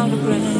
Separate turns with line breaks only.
on the ground.